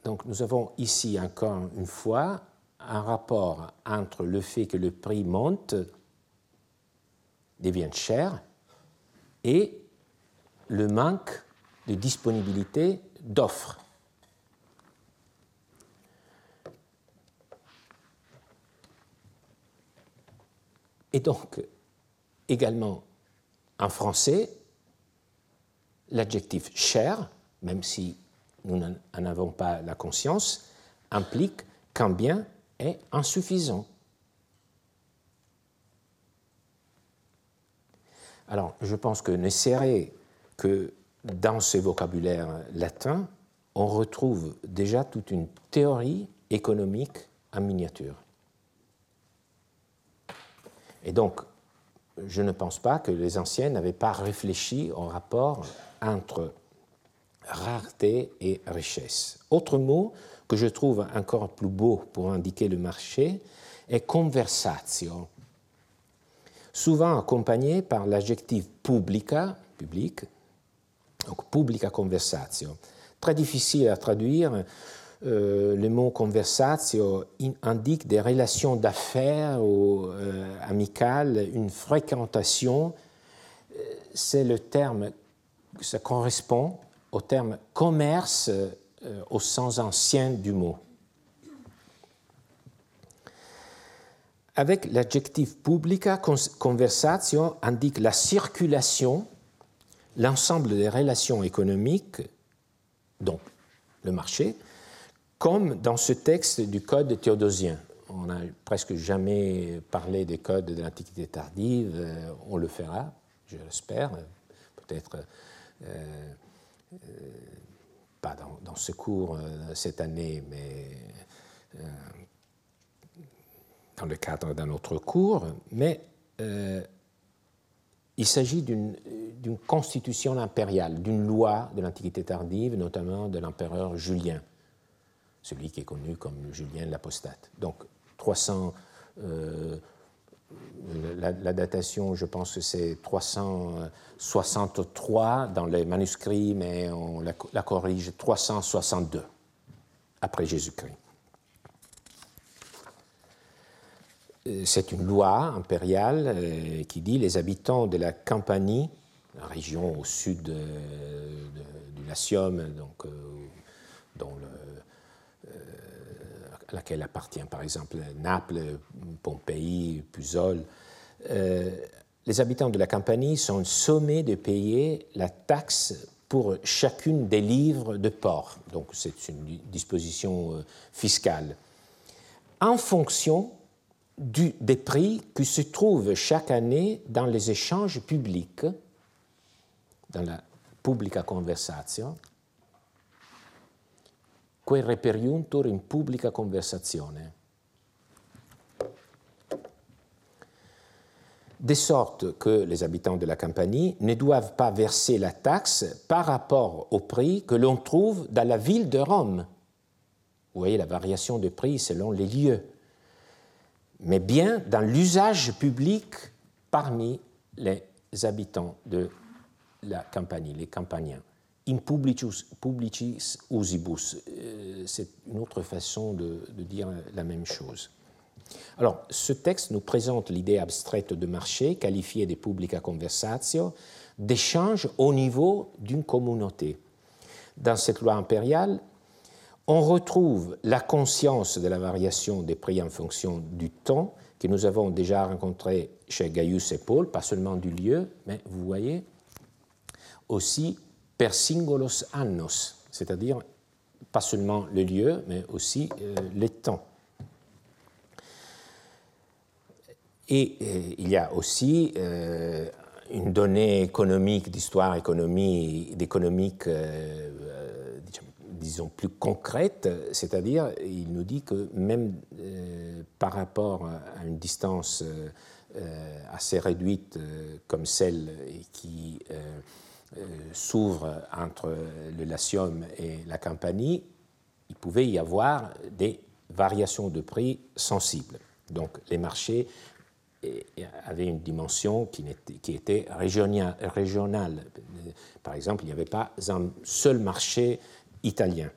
donc, nous avons ici encore une fois un rapport entre le fait que le prix monte, devient cher, et le manque de disponibilité d'offres. Et donc, également en français, l'adjectif cher, même si nous n'en avons pas la conscience, implique qu'un bien est insuffisant. Alors, je pense que Nesséré que dans ces vocabulaires latins, on retrouve déjà toute une théorie économique en miniature. Et donc, je ne pense pas que les anciens n'avaient pas réfléchi au rapport entre rareté et richesse. Autre mot que je trouve encore plus beau pour indiquer le marché est conversatio, souvent accompagné par l'adjectif publica, public, donc publica conversatio. Très difficile à traduire, euh, le mot conversatio indique des relations d'affaires ou euh, amicales, une fréquentation. Euh, c'est le terme, ça correspond au terme commerce au sens ancien du mot. Avec l'adjectif publica, conversatio indique la circulation, l'ensemble des relations économiques, donc le marché, comme dans ce texte du Code théodosien. On n'a presque jamais parlé des codes de l'Antiquité tardive, euh, on le fera, je l'espère, peut-être euh, euh, pas dans, ce cours cette année, mais dans le cadre d'un autre cours, mais il s'agit d'une constitution impériale, d'une loi de l'Antiquité tardive, notamment de l'empereur Julien celui qui est connu comme Julien l'Apostate. Donc 300, euh, la, datation, je pense que c'est 363 dans les manuscrits, mais on la, corrige 362 après Jésus-Christ. Euh, c'est une loi impériale euh, qui dit les habitants de la Campanie, région au sud du Latium, donc, dont le, laquelle appartient par exemple Naples, Pompéi, Pusol, euh, les habitants de la Campanie sont sommés de payer la taxe pour chacune des livres de port. Donc c'est une disposition euh, fiscale. En fonction des prix qui se trouvent chaque année dans les échanges publics, dans la publica conversation, quae reperiuntur in publica conversazione. De sorte que les habitants de la Campanie ne doivent pas verser la taxe par rapport au prix que l'on trouve dans la ville de Rome. Vous voyez la variation de prix selon les lieux, mais bien dans l'usage public parmi les habitants de la Campanie, les campaniens in publicis usibus. Euh, c'est une autre façon de, dire la même chose. Alors, ce texte nous présente l'idée abstraite de marché, qualifiée de publica conversatio, d'échange au niveau d'une communauté. Dans cette loi impériale, on retrouve la conscience de la variation des prix en fonction du temps que nous avons déjà rencontré chez Gaius et Paul, pas seulement du lieu, mais vous voyez aussi per singulos annos, c'est-à-dire pas seulement le lieu, mais aussi euh, les temps. Et euh, il y a aussi euh, une donnée économique, d'histoire économique, d'économique, disons, plus concrète, c'est-à-dire il nous dit que même par rapport à une distance assez réduite comme celle qui s'ouvre entre le Latium et la Campanie, il pouvait y avoir des variations de prix sensibles. Donc les marchés avaient une dimension qui, qui était régionale. Par exemple, il n'y avait pas un seul marché italien.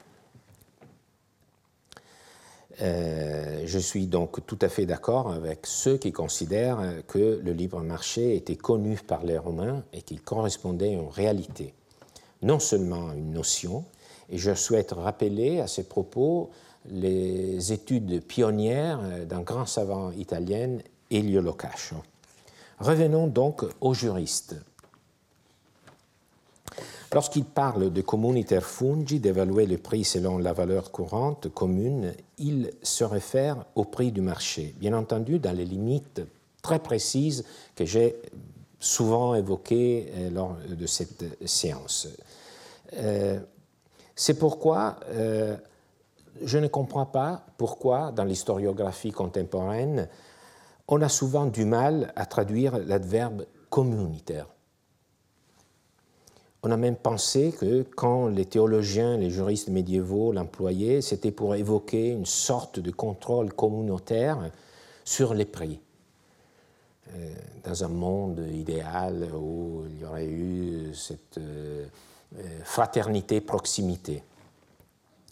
Euh, je suis donc tout à fait d'accord avec ceux qui considèrent que le libre marché était connu par les Romains et qu'il correspondait en réalité, non seulement à une notion, et je souhaite rappeler à ces propos les études pionnières d'un grand savant italien, Elio Locascio. Revenons donc aux juristes. Lorsqu'il parle de communiter fungi, d'évaluer le prix selon la valeur courante commune, il se réfère au prix du marché, bien entendu dans les limites très précises que j'ai souvent évoquées euh, lors de cette séance. Euh, c'est pourquoi euh, je ne comprends pas pourquoi, dans l'historiographie contemporaine, on a souvent du mal à traduire l'adverbe communautaire. On a même pensé que quand les théologiens, les juristes médiévaux l'employaient, c'était pour évoquer une sorte de contrôle communautaire sur les prix. Euh, dans un monde idéal où il y aurait eu cette euh, euh, fraternité-proximité.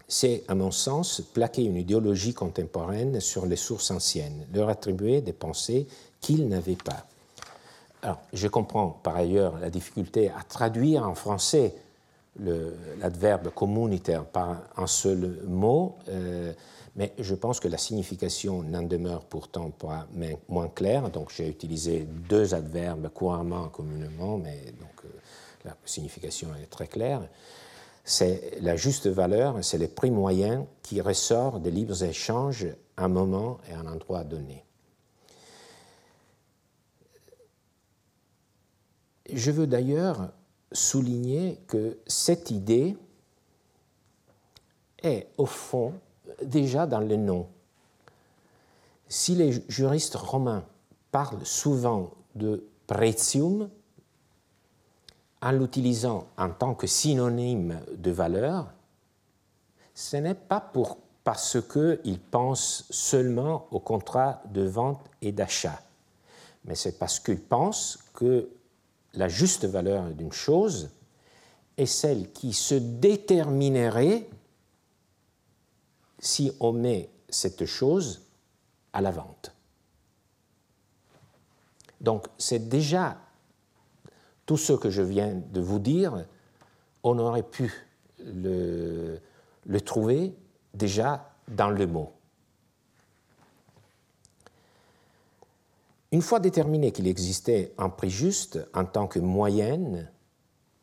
C'est, à mon sens, plaquer une idéologie contemporaine sur les sources anciennes, leur attribuer des pensées qu'ils n'avaient pas. Alors, je comprends par ailleurs la difficulté à traduire en français l'adverbe communautaire par un seul mot, euh, mais je pense que la signification n'en demeure pourtant pas moins claire. Donc, j'ai utilisé deux adverbes couramment, communément, mais donc euh, la signification est très claire. C'est la juste valeur, c'est le prix moyen qui ressort des libres échanges à un moment et à un endroit donné. Je veux d'ailleurs souligner que cette idée est au fond déjà dans le nom. Si les juristes romains parlent souvent de pretium, en l'utilisant en tant que synonyme de valeur, ce n'est pas parce qu'ils pensent seulement au contrat de vente et d'achat, mais c'est parce qu'ils pensent que la juste valeur d'une chose est celle qui se déterminerait si on met cette chose à la vente. Donc c'est déjà tout ce que je viens de vous dire, on aurait pu le, trouver déjà dans le mot. Une fois déterminé qu'il existait un prix juste en tant que moyenne,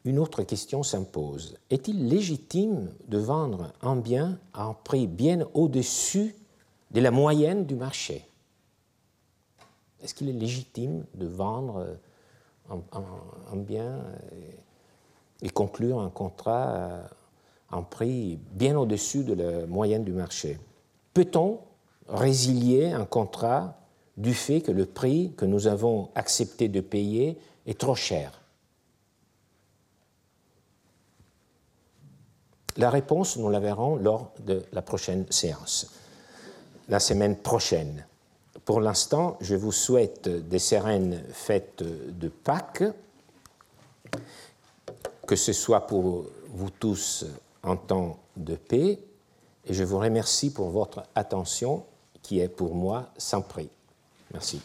une autre question s'impose. Est-il légitime de vendre un bien à un prix bien au-dessus de la moyenne du marché? Est-ce qu'il est légitime de vendre un, bien et, conclure un contrat à un prix bien au-dessus de la moyenne du marché? Peut-on résilier un contrat du fait que le prix que nous avons accepté de payer est trop cher La réponse, nous la verrons lors de la prochaine séance, la semaine prochaine. Pour l'instant, je vous souhaite des sereines fêtes de Pâques, que ce soit pour vous tous en temps de paix, et je vous remercie pour votre attention qui est pour moi sans prix. Merci.